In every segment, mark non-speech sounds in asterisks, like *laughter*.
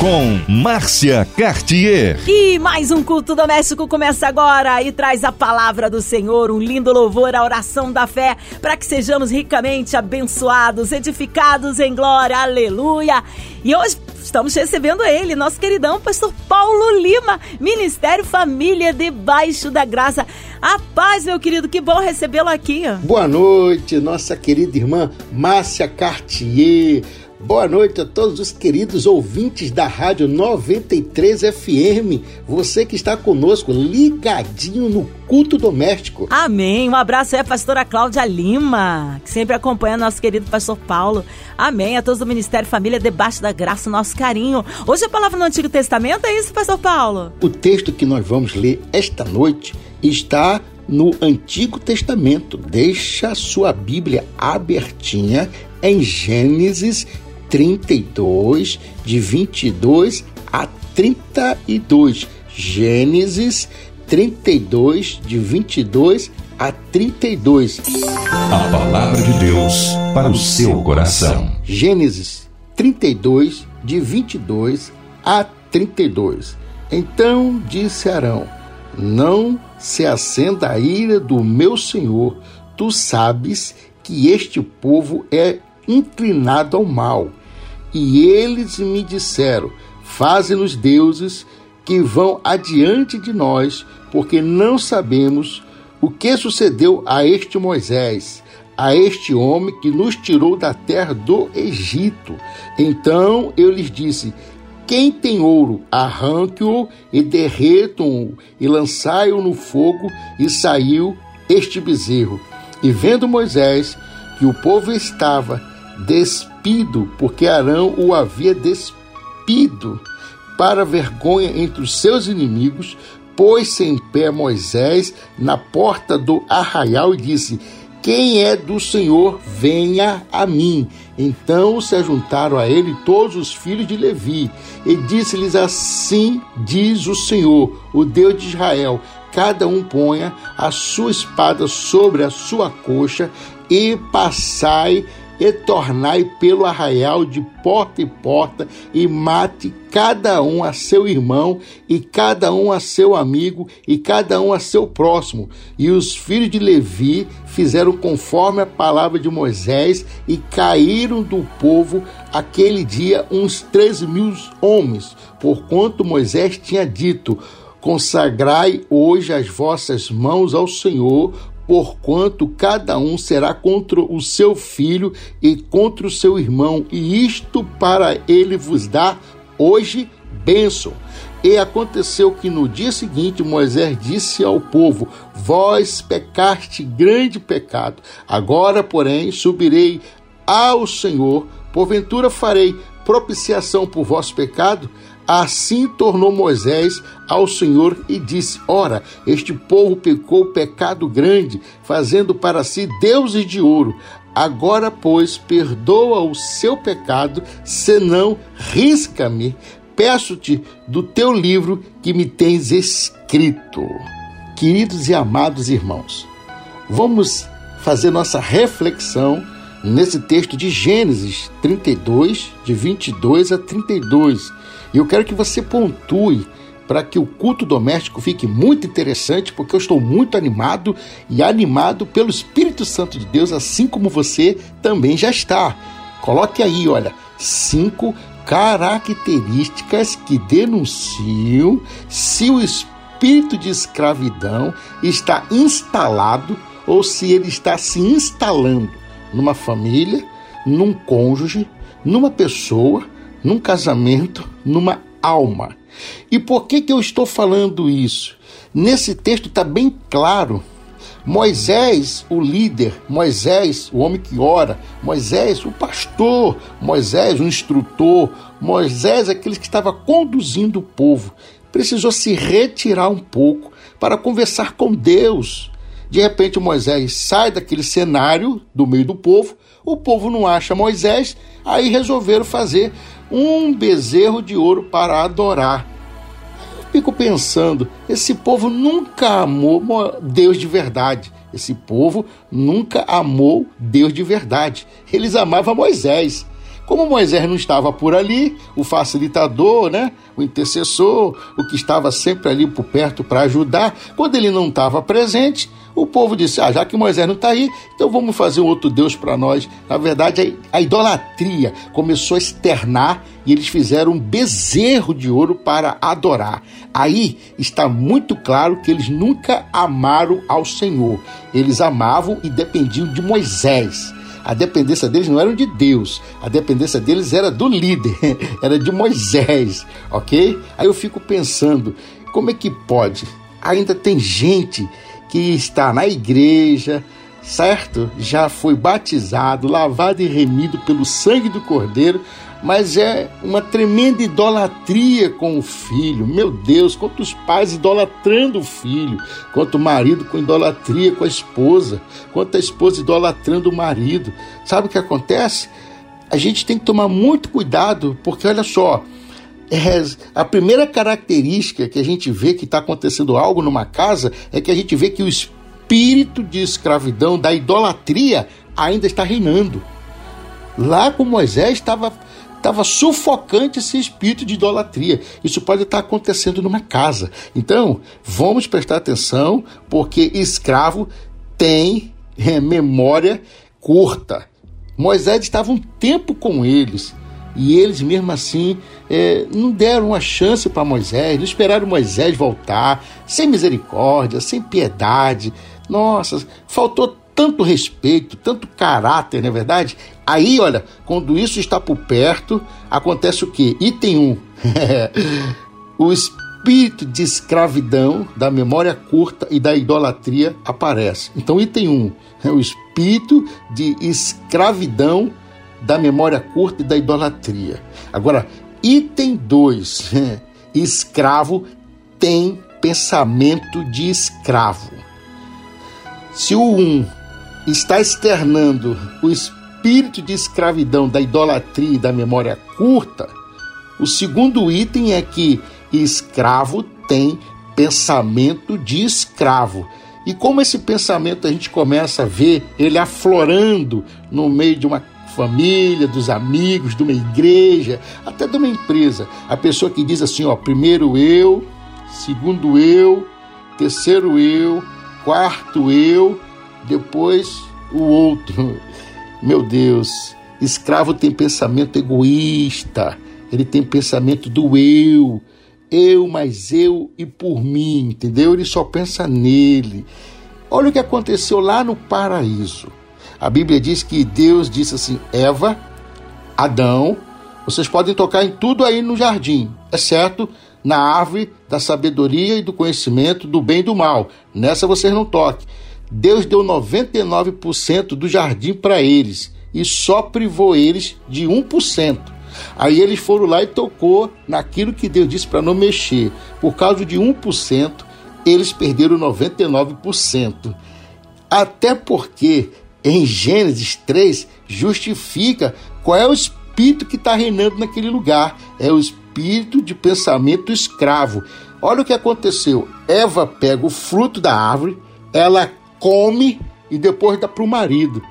Com Márcia Cartier. E mais um culto doméstico começa agora e traz a palavra do Senhor, um lindo louvor à oração da fé, para que sejamos ricamente abençoados, edificados em glória. Aleluia. E hoje estamos recebendo ele, nosso queridão pastor Paulo Lima, Ministério Família debaixo da graça. A paz, meu querido, que bom recebê-lo aqui. Boa noite, nossa querida irmã Márcia Cartier. Boa noite a todos os queridos ouvintes da Rádio 93 FM. Você que está conosco ligadinho no culto doméstico. Amém. Um abraço aí a pastora Cláudia Lima, que sempre acompanha nosso querido pastor Paulo. Amém. A todos do Ministério Família, debaixo da graça, nosso carinho. Hoje a palavra no Antigo Testamento é isso, pastor Paulo? O texto que nós vamos ler esta noite está no Antigo Testamento. Deixa a sua Bíblia abertinha em Gênesis 32, de 22 a 32. Gênesis 32, de 22 a 32. A palavra de Deus para o seu coração. Gênesis 32, de 22 a 32. Então disse Arão: Não se acenda a ira do meu senhor, tu sabes que este povo é inclinado ao mal. E eles me disseram: Faze-nos deuses que vão adiante de nós, porque não sabemos o que sucedeu a este Moisés, a este homem que nos tirou da terra do Egito. Então eu lhes disse: Quem tem ouro, arranque-o e derretam-o e lançai-o no fogo. E saiu este bezerro. E vendo Moisés que o povo estava despido, porque Arão o havia despido para vergonha entre os seus inimigos, pôs-se em pé Moisés na porta do arraial e disse: Quem é do Senhor, venha a mim. Então se ajuntaram a ele todos os filhos de Levi, e disse-lhes assim: Diz o Senhor, o Deus de Israel: cada um ponha a sua espada sobre a sua coxa e passai e tornai pelo arraial de porta em porta, e mate cada um a seu irmão, e cada um a seu amigo, e cada um a seu próximo. E os filhos de Levi fizeram conforme a palavra de Moisés, e caíram do povo aquele dia uns três mil homens, porquanto Moisés tinha dito: Consagrai hoje as vossas mãos ao Senhor, porquanto cada um será contra o seu filho e contra o seu irmão, e isto para ele vos dar hoje bênção. E aconteceu que no dia seguinte Moisés disse ao povo: Vós pecaste grande pecado. Agora, porém, subirei ao Senhor, porventura farei propiciação por vosso pecado. Assim tornou Moisés ao Senhor e disse: Ora, este povo pecou pecado grande, fazendo para si deuses de ouro. Agora, pois, perdoa o seu pecado, senão risca-me. Peço-te do teu livro que me tens escrito. Queridos e amados irmãos, vamos fazer nossa reflexão nesse texto de Gênesis 32, de 22 a 32 e eu quero que você pontue para que o culto doméstico fique muito interessante, porque eu estou muito animado e animado pelo Espírito Santo de Deus, assim como você também já está. Coloque aí, olha, cinco características que denunciam se o espírito de escravidão está instalado ou se ele está se instalando numa família, num cônjuge, numa pessoa num casamento, numa alma. E por que, que eu estou falando isso? Nesse texto está bem claro. Moisés, o líder, Moisés, o homem que ora, Moisés, o pastor, Moisés, o instrutor, Moisés, aquele que estava conduzindo o povo, precisou se retirar um pouco para conversar com Deus. De repente, Moisés sai daquele cenário do meio do povo, o povo não acha Moisés, aí resolveram fazer um bezerro de ouro para adorar. Fico pensando, esse povo nunca amou Deus de verdade. Esse povo nunca amou Deus de verdade. Eles amavam Moisés. Como Moisés não estava por ali, o facilitador, né, o intercessor, o que estava sempre ali por perto para ajudar, quando ele não estava presente, o povo disse: Ah, já que Moisés não está aí, então vamos fazer um outro Deus para nós. Na verdade, a idolatria começou a externar e eles fizeram um bezerro de ouro para adorar. Aí está muito claro que eles nunca amaram ao Senhor. Eles amavam e dependiam de Moisés. A dependência deles não era de Deus, a dependência deles era do líder, *laughs* era de Moisés, ok? Aí eu fico pensando, como é que pode? Ainda tem gente que está na igreja, certo? Já foi batizado, lavado e remido pelo sangue do Cordeiro, mas é uma tremenda idolatria com o filho. Meu Deus, quantos pais idolatrando o filho, quanto o marido com idolatria com a esposa, quanto a esposa idolatrando o marido. Sabe o que acontece? A gente tem que tomar muito cuidado, porque olha só, é, a primeira característica que a gente vê que está acontecendo algo numa casa é que a gente vê que o espírito de escravidão, da idolatria, ainda está reinando. Lá com Moisés estava estava sufocante esse espírito de idolatria. Isso pode estar acontecendo numa casa. Então, vamos prestar atenção, porque escravo tem é, memória curta. Moisés estava um tempo com eles. E eles, mesmo assim, é, não deram uma chance para Moisés, não esperaram Moisés voltar, sem misericórdia, sem piedade. Nossa, faltou tanto respeito, tanto caráter, não é verdade? Aí, olha, quando isso está por perto, acontece o quê? Item 1. *laughs* o espírito de escravidão, da memória curta e da idolatria aparece. Então, item 1 é *laughs* o espírito de escravidão, da memória curta e da idolatria. Agora, item 2, *laughs* escravo tem pensamento de escravo. Se o 1 um está externando o espírito de escravidão da idolatria e da memória curta, o segundo item é que escravo tem pensamento de escravo. E como esse pensamento a gente começa a ver ele aflorando no meio de uma família, dos amigos, de uma igreja, até de uma empresa. A pessoa que diz assim, ó, primeiro eu, segundo eu, terceiro eu, quarto eu, depois o outro. *laughs* Meu Deus, escravo tem pensamento egoísta, ele tem pensamento do eu, eu, mais eu e por mim, entendeu? Ele só pensa nele. Olha o que aconteceu lá no paraíso. A Bíblia diz que Deus disse assim: Eva, Adão, vocês podem tocar em tudo aí no jardim, exceto na árvore da sabedoria e do conhecimento do bem e do mal. Nessa vocês não toquem. Deus deu 99% do jardim para eles e só privou eles de 1%. Aí eles foram lá e tocou naquilo que Deus disse para não mexer. Por causa de 1%, eles perderam 99%. Até porque em Gênesis 3 justifica qual é o espírito que está reinando naquele lugar. É o espírito de pensamento escravo. Olha o que aconteceu. Eva pega o fruto da árvore, ela come e depois dá para o marido.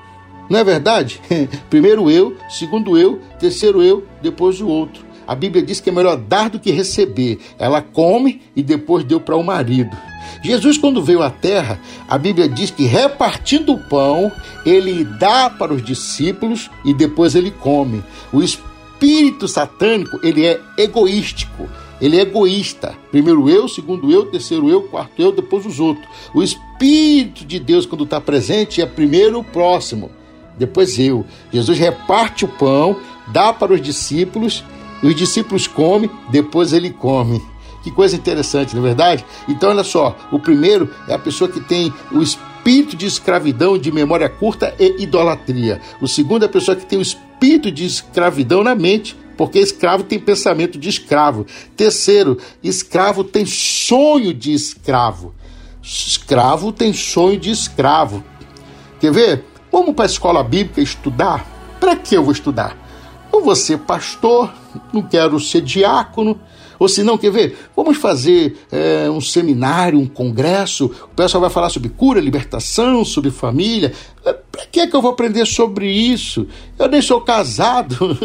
Não é verdade? *laughs* Primeiro eu, segundo eu, terceiro eu, depois o outro. A Bíblia diz que é melhor dar do que receber. Ela come e depois deu para o marido. Jesus, quando veio à terra, a Bíblia diz que repartindo o pão, ele dá para os discípulos e depois ele come. O espírito satânico, ele é egoístico. Ele é egoísta. Primeiro eu, segundo eu, terceiro eu, quarto eu, depois os outros. O Espírito de Deus, quando está presente, é primeiro o próximo, depois eu. Jesus reparte o pão, dá para os discípulos, os discípulos comem, depois ele come. Que coisa interessante, não é verdade? Então, olha só: o primeiro é a pessoa que tem o espírito de escravidão, de memória curta e idolatria. O segundo é a pessoa que tem o espírito de escravidão na mente, porque escravo tem pensamento de escravo. Terceiro, escravo tem sonho de escravo. Escravo tem sonho de escravo. Quer ver? Vamos para a escola bíblica estudar? Para que eu vou estudar? Não vou ser pastor, não quero ser diácono, Ou se não, quer ver? Vamos fazer é, um seminário, um congresso. O pessoal vai falar sobre cura, libertação, sobre família. É, Para que, é que eu vou aprender sobre isso? Eu nem sou casado.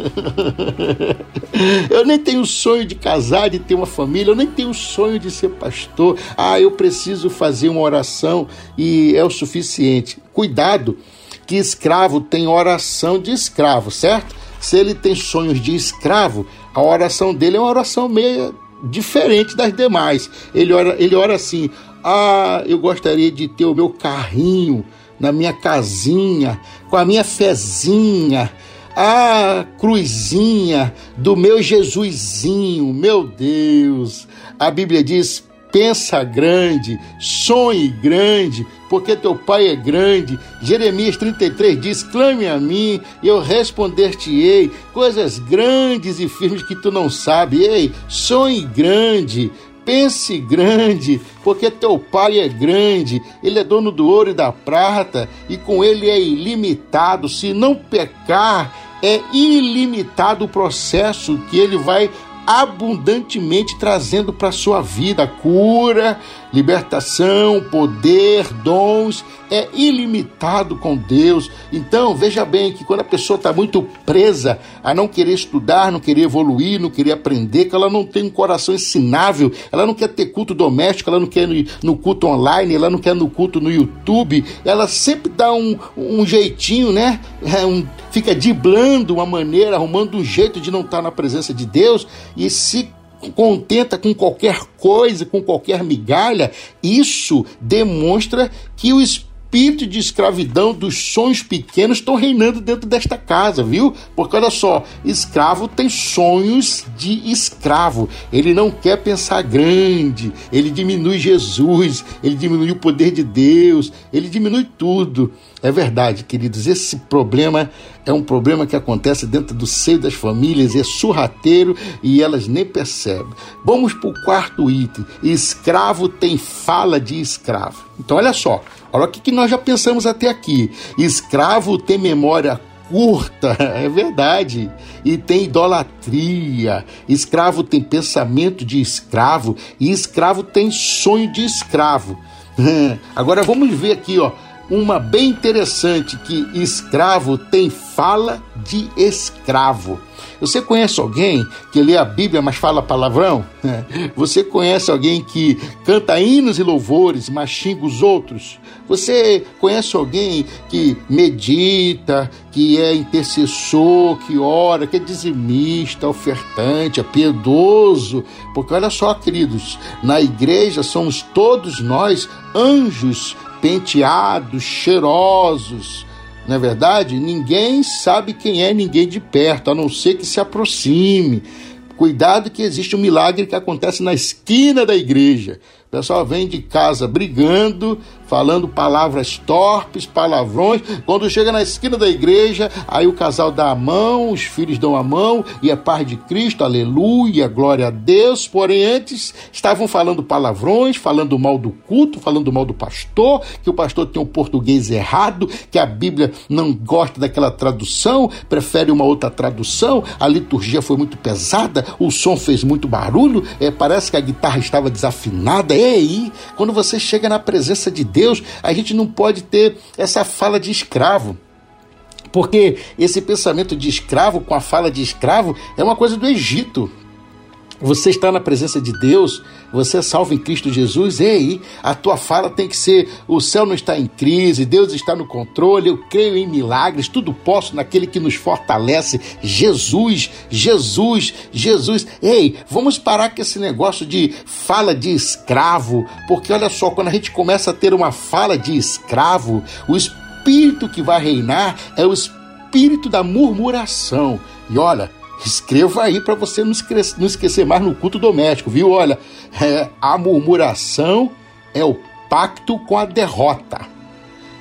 *laughs* eu nem tenho sonho de casar, de ter uma família. Eu nem tenho sonho de ser pastor. Ah, eu preciso fazer uma oração e é o suficiente. Cuidado, que escravo tem oração de escravo, certo? Se ele tem sonhos de escravo, a oração dele é uma oração meio diferente das demais. Ele ora, ele ora assim: Ah, eu gostaria de ter o meu carrinho na minha casinha, com a minha fezinha, a cruzinha do meu Jesusinho, meu Deus. A Bíblia diz: pensa grande, sonhe grande, porque teu pai é grande. Jeremias 33 diz: clame a mim e eu responder-te-ei coisas grandes e firmes que tu não sabes. Ei, sonhe grande. Pense grande, porque teu pai é grande, ele é dono do ouro e da prata, e com ele é ilimitado. Se não pecar, é ilimitado o processo que ele vai abundantemente trazendo para sua vida cura, libertação, poder, dons, é ilimitado com Deus. Então, veja bem que quando a pessoa está muito presa a não querer estudar, não querer evoluir, não querer aprender, que ela não tem um coração ensinável, ela não quer ter culto doméstico, ela não quer no, no culto online, ela não quer no culto no YouTube, ela sempre dá um, um jeitinho, né? É um, fica diblando uma maneira, arrumando um jeito de não estar tá na presença de Deus e se contenta com qualquer coisa, com qualquer migalha, isso demonstra que o Espírito espírito de escravidão dos sonhos pequenos estão reinando dentro desta casa, viu? Porque olha só, escravo tem sonhos de escravo. Ele não quer pensar grande, ele diminui Jesus, ele diminui o poder de Deus, ele diminui tudo. É verdade, queridos, esse problema é um problema que acontece dentro do seio das famílias, é surrateiro e elas nem percebem. Vamos para o quarto item: escravo tem fala de escravo. Então, olha só, olha o que nós já pensamos até aqui. Escravo tem memória curta, *laughs* é verdade, e tem idolatria. Escravo tem pensamento de escravo e escravo tem sonho de escravo. *laughs* Agora vamos ver aqui, ó uma bem interessante que escravo tem fala de escravo. Você conhece alguém que lê a Bíblia, mas fala palavrão? *laughs* Você conhece alguém que canta hinos e louvores, mas xinga os outros? Você conhece alguém que medita, que é intercessor, que ora, que é dizimista, ofertante, é piedoso? Porque olha só, queridos, na igreja somos todos nós anjos penteados, cheirosos. Não é verdade? Ninguém sabe quem é ninguém de perto, a não ser que se aproxime. Cuidado que existe um milagre que acontece na esquina da igreja. O pessoal vem de casa brigando, falando palavras torpes, palavrões. Quando chega na esquina da igreja, aí o casal dá a mão, os filhos dão a mão, e é paz de Cristo, aleluia, glória a Deus. Porém, antes estavam falando palavrões, falando mal do culto, falando mal do pastor, que o pastor tem um português errado, que a Bíblia não gosta daquela tradução, prefere uma outra tradução, a liturgia foi muito pesada, o som fez muito barulho, é, parece que a guitarra estava desafinada. E aí, quando você chega na presença de Deus, a gente não pode ter essa fala de escravo. Porque esse pensamento de escravo com a fala de escravo é uma coisa do Egito. Você está na presença de Deus, você é salvo em Cristo Jesus, ei, a tua fala tem que ser: o céu não está em crise, Deus está no controle, eu creio em milagres, tudo posso naquele que nos fortalece. Jesus, Jesus, Jesus. Ei, vamos parar com esse negócio de fala de escravo, porque olha só, quando a gente começa a ter uma fala de escravo, o espírito que vai reinar é o espírito da murmuração. E olha, Escreva aí para você não esquecer, não esquecer mais no culto doméstico, viu? Olha, é, a murmuração é o pacto com a derrota.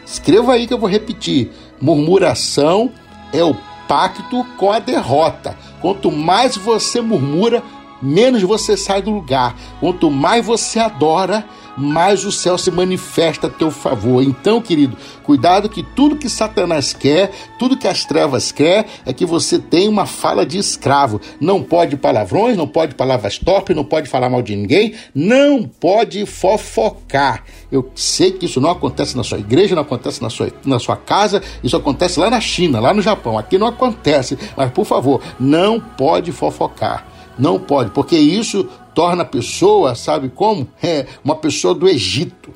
Escreva aí que eu vou repetir. Murmuração é o pacto com a derrota. Quanto mais você murmura, menos você sai do lugar. Quanto mais você adora, mais o céu se manifesta a teu favor. Então, querido, cuidado que tudo que Satanás quer, tudo que as trevas quer, é que você tenha uma fala de escravo. Não pode palavrões, não pode palavras torpes, não pode falar mal de ninguém, não pode fofocar. Eu sei que isso não acontece na sua igreja, não acontece na sua, na sua casa, isso acontece lá na China, lá no Japão. Aqui não acontece. Mas, por favor, não pode fofocar. Não pode, porque isso torna a pessoa, sabe como? *laughs* É uma pessoa do Egito.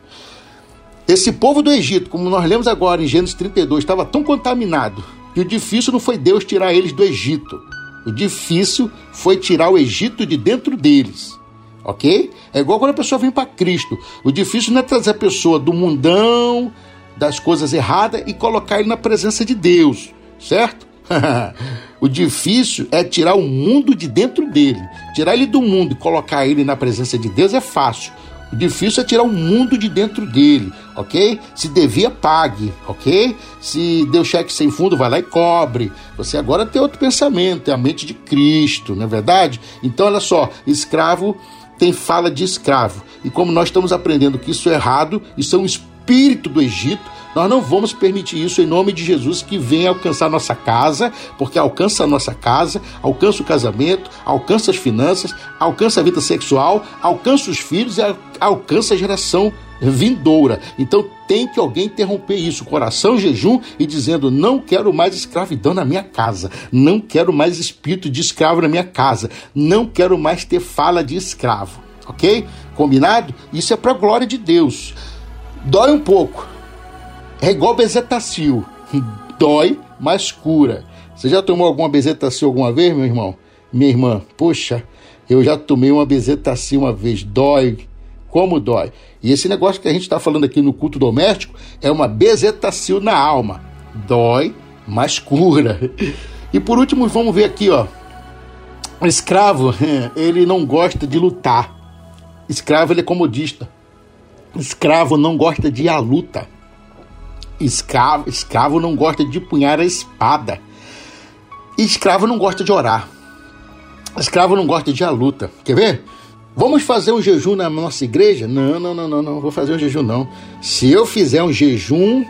Esse povo do Egito, como nós lemos agora em Gênesis 32, estava tão contaminado que o difícil não foi Deus tirar eles do Egito. O difícil foi tirar o Egito de dentro deles. Ok? É igual quando a pessoa vem para Cristo. O difícil não é trazer a pessoa do mundão, das coisas erradas e colocar ele na presença de Deus, certo? *laughs* o difícil é tirar o mundo de dentro dele. Tirar ele do mundo e colocar ele na presença de Deus é fácil. O difícil é tirar o mundo de dentro dele, ok? Se devia, pague, ok? Se deu cheque sem fundo, vai lá e cobre. Você agora tem outro pensamento, é a mente de Cristo, não é verdade? Então, olha só, escravo tem fala de escravo. E como nós estamos aprendendo que isso é errado, isso é um espírito do Egito, nós não vamos permitir isso em nome de Jesus que venha alcançar nossa casa, porque alcança a nossa casa, alcança o casamento, alcança as finanças, alcança a vida sexual, alcança os filhos e alcança a geração vindoura. Então tem que alguém interromper isso, coração jejum e dizendo: não quero mais escravidão na minha casa, não quero mais espírito de escravo na minha casa, não quero mais ter fala de escravo, ok? Combinado? Isso é para a glória de Deus. Dói um pouco, é igual bezetacil. *laughs* Dói, mas cura. Você já tomou alguma bezetacil alguma vez, meu irmão? Minha irmã? Poxa, eu já tomei uma bezetacil uma vez. Dói. Como dói? E esse negócio que a gente está falando aqui no culto doméstico é uma bezetacil na alma. Dói, mas cura. *laughs* E por último, vamos ver aqui, ó. O escravo, *laughs* ele não gosta de lutar. Escravo, ele é comodista. Escravo não gosta de ir à luta. Escravo, escravo não gosta de punhar a espada. escravo não gosta de orar. Escravo não gosta de à luta. Quer ver? Vamos fazer um jejum na nossa igreja? Não, não, não, não, não. Vou fazer um jejum, não. Se eu fizer um jejum,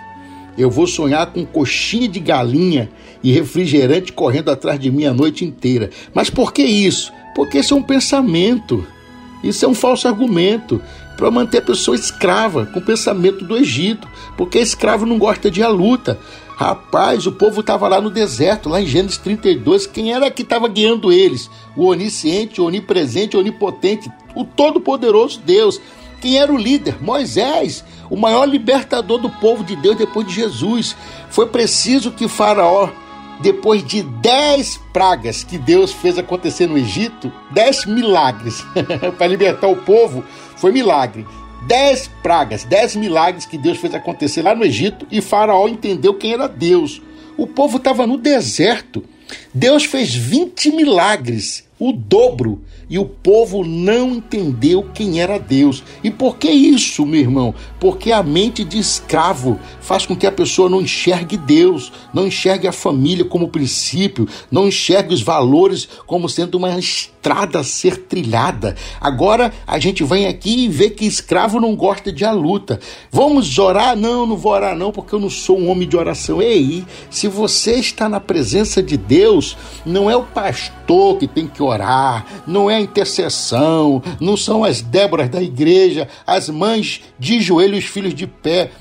eu vou sonhar com coxinha de galinha e refrigerante correndo atrás de mim a noite inteira. Mas por que isso? Porque isso é um pensamento. Isso é um falso argumento para manter a pessoa escrava, com o pensamento do Egito, porque escravo não gosta de a luta. Rapaz, o povo estava lá no deserto, lá em Gênesis 32. Quem era que estava guiando eles? O onisciente, o onipresente, o onipotente, o todo-poderoso Deus. Quem era o líder? Moisés, o maior libertador do povo de Deus depois de Jesus. Foi preciso que Faraó depois de dez pragas que Deus fez acontecer no Egito, dez milagres *laughs* para libertar o povo, foi milagre. Dez pragas, dez milagres que Deus fez acontecer lá no Egito e Faraó entendeu quem era Deus. O povo estava no deserto. Deus fez 20 milagres o dobro e o povo não entendeu quem era Deus. E por que isso, meu irmão? Porque a mente de escravo faz com que a pessoa não enxergue Deus, não enxergue a família como princípio, não enxergue os valores como sendo uma estrada a ser trilhada. Agora a gente vem aqui e vê que escravo não gosta de a luta. Vamos orar? Não, não vou orar não, porque eu não sou um homem de oração. Ei, se você está na presença de Deus, não é o pastor que tem que orar, não é a intercessão, não são as Déboras da igreja, as mães de joelhos, os filhos de pé.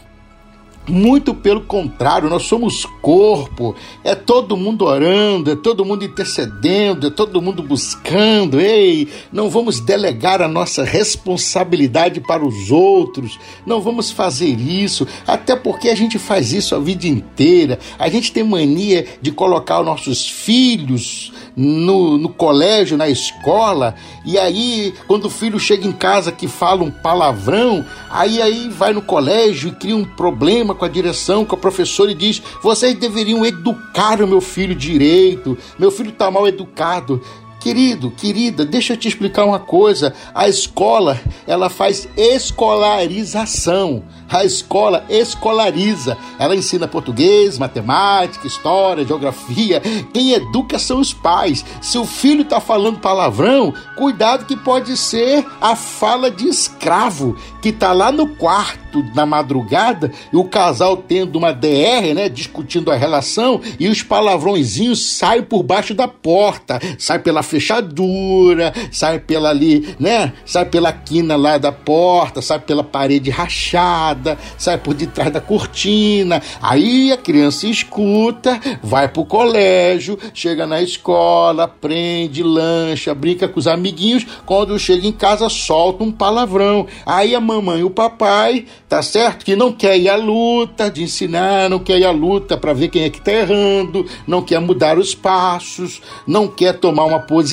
Muito pelo contrário, nós somos corpo, é todo mundo orando, é todo mundo intercedendo, é todo mundo buscando. Ei, não vamos delegar a nossa responsabilidade para os outros, não vamos fazer isso, até porque a gente faz isso a vida inteira. A gente tem mania de colocar os nossos filhos no, no colégio, na escola, e aí, quando o filho chega em casa que fala um palavrão, aí aí vai no colégio e cria um problema com a direção, com a professora e diz: vocês deveriam educar o meu filho direito, meu filho está mal educado. Querido, querida, deixa eu te explicar uma coisa. A escola, ela faz escolarização. A escola escolariza. Ela ensina português, matemática, história, geografia. Quem educa são os pais. Se o filho está falando palavrão, cuidado que pode ser a fala de escravo que está lá no quarto na madrugada e o casal tendo uma DR, né, discutindo a relação e os palavrõezinhos saem por baixo da porta, sai pela fechadura, sai pela ali, né, sai pela quina lá da porta, sai pela parede rachada, sai por detrás da cortina. Aí a criança escuta, vai pro colégio, chega na escola, aprende, lancha, brinca com os amiguinhos, quando chega em casa solta um palavrão. Aí a mamãe e o papai, tá certo? Que não quer ir à luta de ensinar, não quer ir à luta para ver quem é que tá errando, não quer mudar os passos, não quer tomar uma posição,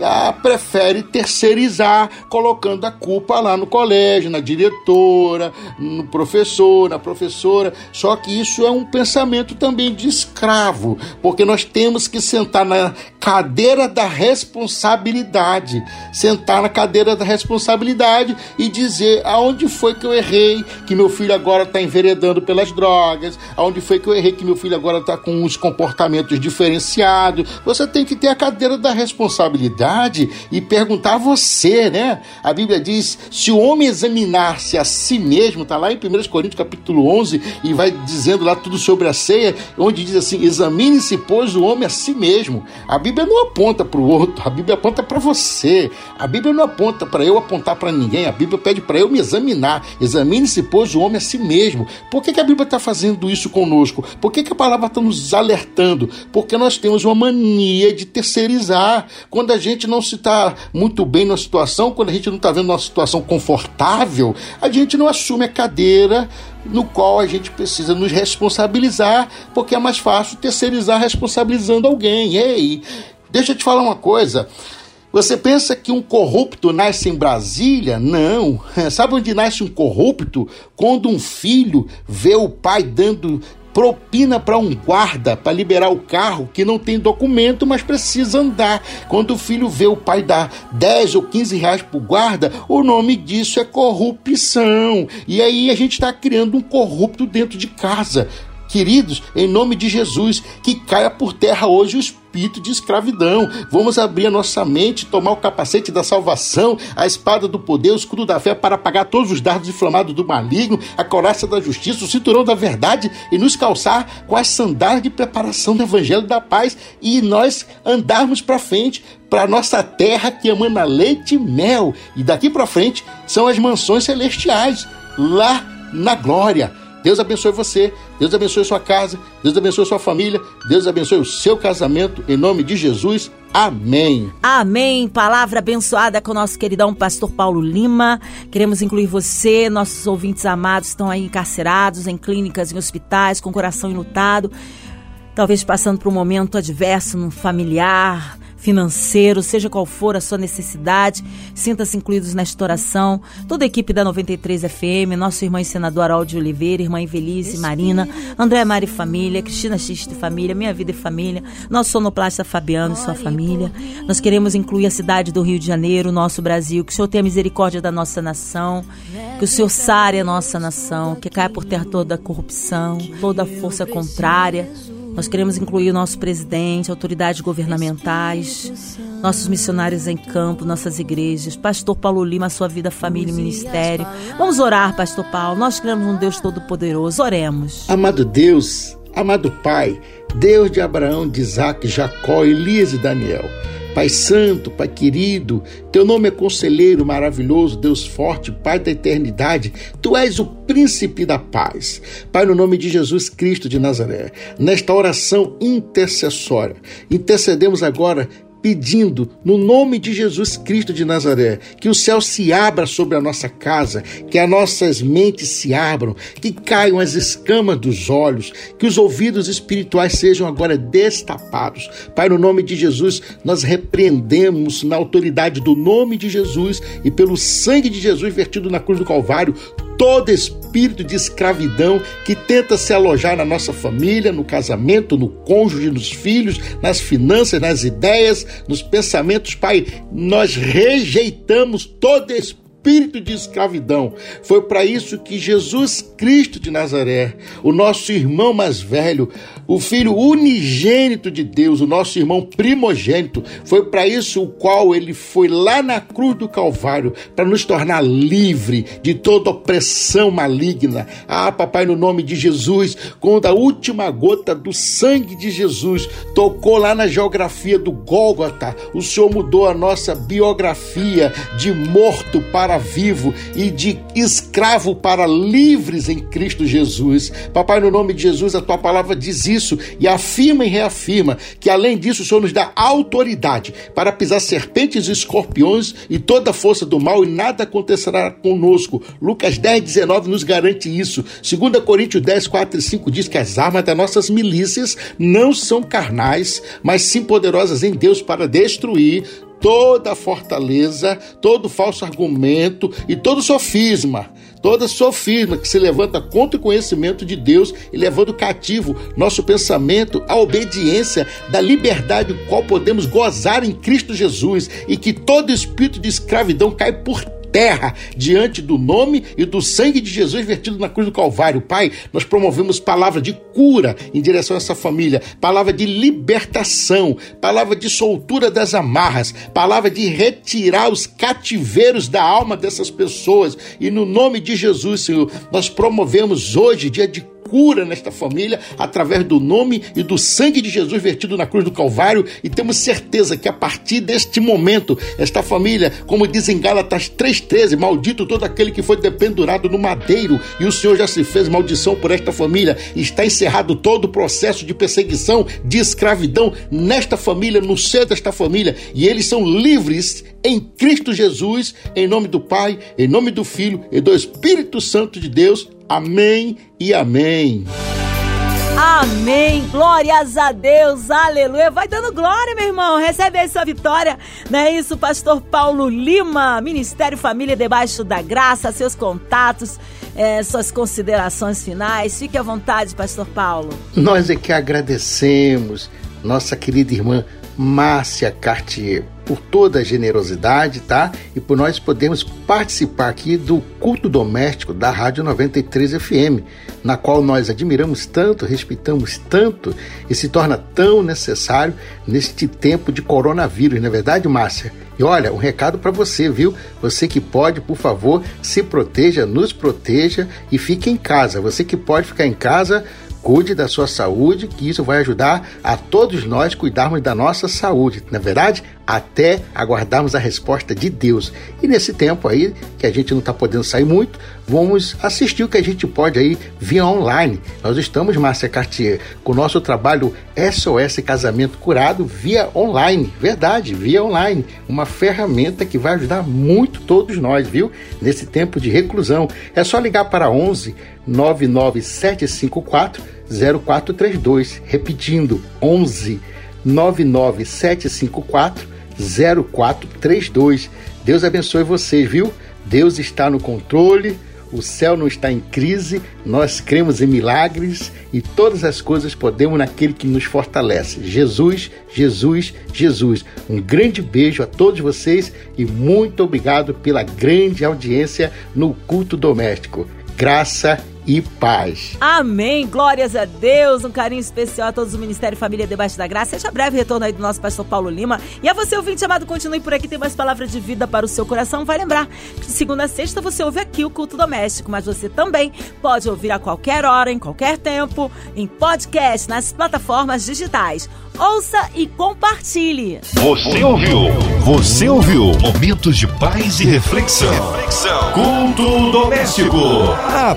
ah, prefere terceirizar, colocando a culpa lá no colégio, na diretora, no professor, na professora. Só que isso é um pensamento também de escravo, porque nós temos que sentar na cadeira da responsabilidade, sentar na cadeira da responsabilidade e dizer aonde foi que eu errei, que meu filho agora está enveredando pelas drogas, aonde foi que eu errei que meu filho agora está com uns comportamentos diferenciados. Você tem que ter a cadeira da responsabilidade e perguntar a você, né? A Bíblia diz: se o homem examinar-se a si mesmo, tá lá em 1 Coríntios capítulo 11 e vai dizendo lá tudo sobre a ceia, onde diz assim: examine-se, pois, o homem a si mesmo. A Bíblia não aponta para o outro, a Bíblia aponta para você. A Bíblia não aponta para eu apontar para ninguém, a Bíblia pede para eu me examinar. Examine-se, pois, o homem a si mesmo. Por que, que a Bíblia está fazendo isso conosco? Por que, que a palavra está nos alertando? Porque nós temos uma mania de terceirizar. Quando a gente não se está muito bem numa situação, quando a gente não está vendo uma situação confortável, a gente não assume a cadeira no qual a gente precisa nos responsabilizar, porque é mais fácil terceirizar responsabilizando alguém. Ei, deixa eu te falar uma coisa. Você pensa que um corrupto nasce em Brasília? Não. *laughs* Sabe onde nasce um corrupto? Quando um filho vê o pai dando propina para um guarda para liberar o carro que não tem documento, mas precisa andar. Quando o filho vê o pai dar 10 ou 15 reais para o guarda, o nome disso é corrupção. E aí a gente está criando um corrupto dentro de casa. Queridos, em nome de Jesus, que caia por terra hoje o espírito de escravidão. Vamos abrir a nossa mente, tomar o capacete da salvação, a espada do poder, o escudo da fé para apagar todos os dardos inflamados do maligno, a coraça da justiça, o cinturão da verdade e nos calçar com as sandálias de preparação do evangelho da paz e nós andarmos para frente para nossa terra que emana leite e mel. E daqui para frente são as mansões celestiais, lá na glória. Deus abençoe você, Deus abençoe sua casa, Deus abençoe sua família, Deus abençoe o seu casamento, em nome de Jesus. Amém. Amém. Palavra abençoada com o nosso queridão pastor Paulo Lima. Queremos incluir você, nossos ouvintes amados, estão aí encarcerados em clínicas, em hospitais, com o coração enlutado, talvez passando por um momento adverso no familiar financeiro, seja qual for a sua necessidade, sinta-se incluídos nesta oração. Toda a equipe da 93 FM, nosso irmão e senador Haroldo Oliveira, irmã Invelice, Marina, André Mari Família, Cristina Xiste Família, Minha Vida e Família, nosso sonoplasta Fabiano e sua família. Nós queremos incluir a cidade do Rio de Janeiro, nosso Brasil, que o Senhor tenha misericórdia da nossa nação, que o Senhor sare a nossa nação, que caia por terra toda a corrupção, toda a força contrária nós queremos incluir o nosso presidente, autoridades governamentais, nossos missionários em campo, nossas igrejas, Pastor Paulo Lima, sua vida, família e ministério. Vamos orar, Pastor Paulo. Nós queremos um Deus Todo-Poderoso. Oremos. Amado Deus, amado Pai, Deus de Abraão, de Isaac, Jacó, Elias e Daniel. Pai Santo, Pai querido, teu nome é conselheiro maravilhoso, Deus forte, Pai da eternidade, tu és o príncipe da paz. Pai, no nome de Jesus Cristo de Nazaré, nesta oração intercessória, intercedemos agora pedindo, no nome de Jesus Cristo de Nazaré, que o céu se abra sobre a nossa casa, que as nossas mentes se abram, que caiam as escamas dos olhos, que os ouvidos espirituais sejam agora destapados. Pai, no nome de Jesus, nós repreendemos na autoridade do nome de Jesus e pelo sangue de Jesus vertido na cruz do Calvário todo espírito de escravidão que tenta se alojar na nossa família, no casamento, no cônjuge, nos filhos, nas finanças, nas ideias, nos pensamentos. Pai, nós rejeitamos todo espírito espírito de escravidão. Foi para isso que Jesus Cristo de Nazaré, o nosso irmão mais velho, o filho unigênito de Deus, o nosso irmão primogênito, foi para isso o qual ele foi lá na cruz do Calvário para nos tornar livre de toda opressão maligna. Ah, papai, no nome de Jesus, quando a última gota do sangue de Jesus tocou lá na geografia do Gólgota, o Senhor mudou a nossa biografia de morto para vivo e de escravo para livres em Cristo Jesus. Papai, no nome de Jesus, a tua palavra diz isso e afirma e reafirma que além disso o Senhor nos dá autoridade para pisar serpentes e escorpiões e toda força do mal e nada acontecerá conosco. Lucas 10, 19 nos garante isso. 2 Coríntios 10, 4 e 5 diz que as armas das nossas milícias não são carnais, mas sim poderosas em Deus para destruir toda fortaleza, todo falso argumento e todo sofisma, toda sofisma que se levanta contra o conhecimento de Deus e levando cativo nosso pensamento à obediência da liberdade qual podemos gozar em Cristo Jesus e que todo espírito de escravidão cai por terra diante do nome e do sangue de Jesus vertido na cruz do Calvário. Pai, nós promovemos palavra de cura em direção a essa família, palavra de libertação, palavra de soltura das amarras, palavra de retirar os cativeiros da alma dessas pessoas. E no nome de Jesus, Senhor, nós promovemos hoje dia de cura nesta família através do nome e do sangue de Jesus vertido na cruz do Calvário e temos certeza que a partir deste momento, esta família, como diz em Gálatas 3,13, maldito todo aquele que foi dependurado no madeiro e o Senhor já se fez maldição por esta família. Está encerrado todo o processo de perseguição, de escravidão nesta família, no seio desta família e eles são livres em Cristo Jesus, em nome do Pai, em nome do Filho e do Espírito Santo de Deus. Amém e amém. Amém. Glórias a Deus. Aleluia. Vai dando glória, meu irmão. Recebe aí sua vitória. Não é isso, pastor Paulo Lima, Ministério Família Debaixo da Graça, seus contatos, é, suas considerações finais. Fique à vontade, pastor Paulo. Nós é que agradecemos nossa querida irmã Márcia Cartier por toda a generosidade, tá? E por nós podermos participar aqui do culto doméstico da Rádio 93 FM, na qual nós admiramos tanto, respeitamos tanto e se torna tão necessário neste tempo de coronavírus, não é verdade, Márcia? E olha, um recado para você, viu? Você que pode, por favor, se proteja, nos proteja e fique em casa. Você que pode ficar em casa, Cuide da sua saúde, que isso vai ajudar a todos nós cuidarmos da nossa saúde, na é verdade? Até aguardarmos a resposta de Deus. E nesse tempo aí, que a gente não está podendo sair muito, vamos assistir o que a gente pode aí via online. Nós estamos, Márcia Cartier, com o nosso trabalho SOS Casamento Curado via online. Verdade, via online. Uma ferramenta que vai ajudar muito todos nós, viu? Nesse tempo de reclusão. É só ligar para 11 99754 0432, repetindo 11 99754 0432. Deus abençoe vocês, viu? Deus está no controle, o céu não está em crise, nós cremos em milagres e todas as coisas podemos naquele que nos fortalece. Jesus, Jesus, Jesus. Um grande beijo a todos vocês e muito obrigado pela grande audiência no culto doméstico. Graça paz. Amém. Glórias a Deus. Um carinho especial a todos do Ministério Família Debaixo da Graça. Seja breve retorno aí do nosso pastor Paulo Lima. E a você, ouvinte amado, continue por aqui. Tem mais palavras de vida para o seu coração. Vai lembrar que de segunda a sexta você ouve aqui o culto doméstico, mas você também pode ouvir a qualquer hora, em qualquer tempo, em podcast, nas plataformas digitais. Ouça e compartilhe. Você ouviu? Você ouviu? Momentos de paz e reflexão. reflexão. Culto doméstico. A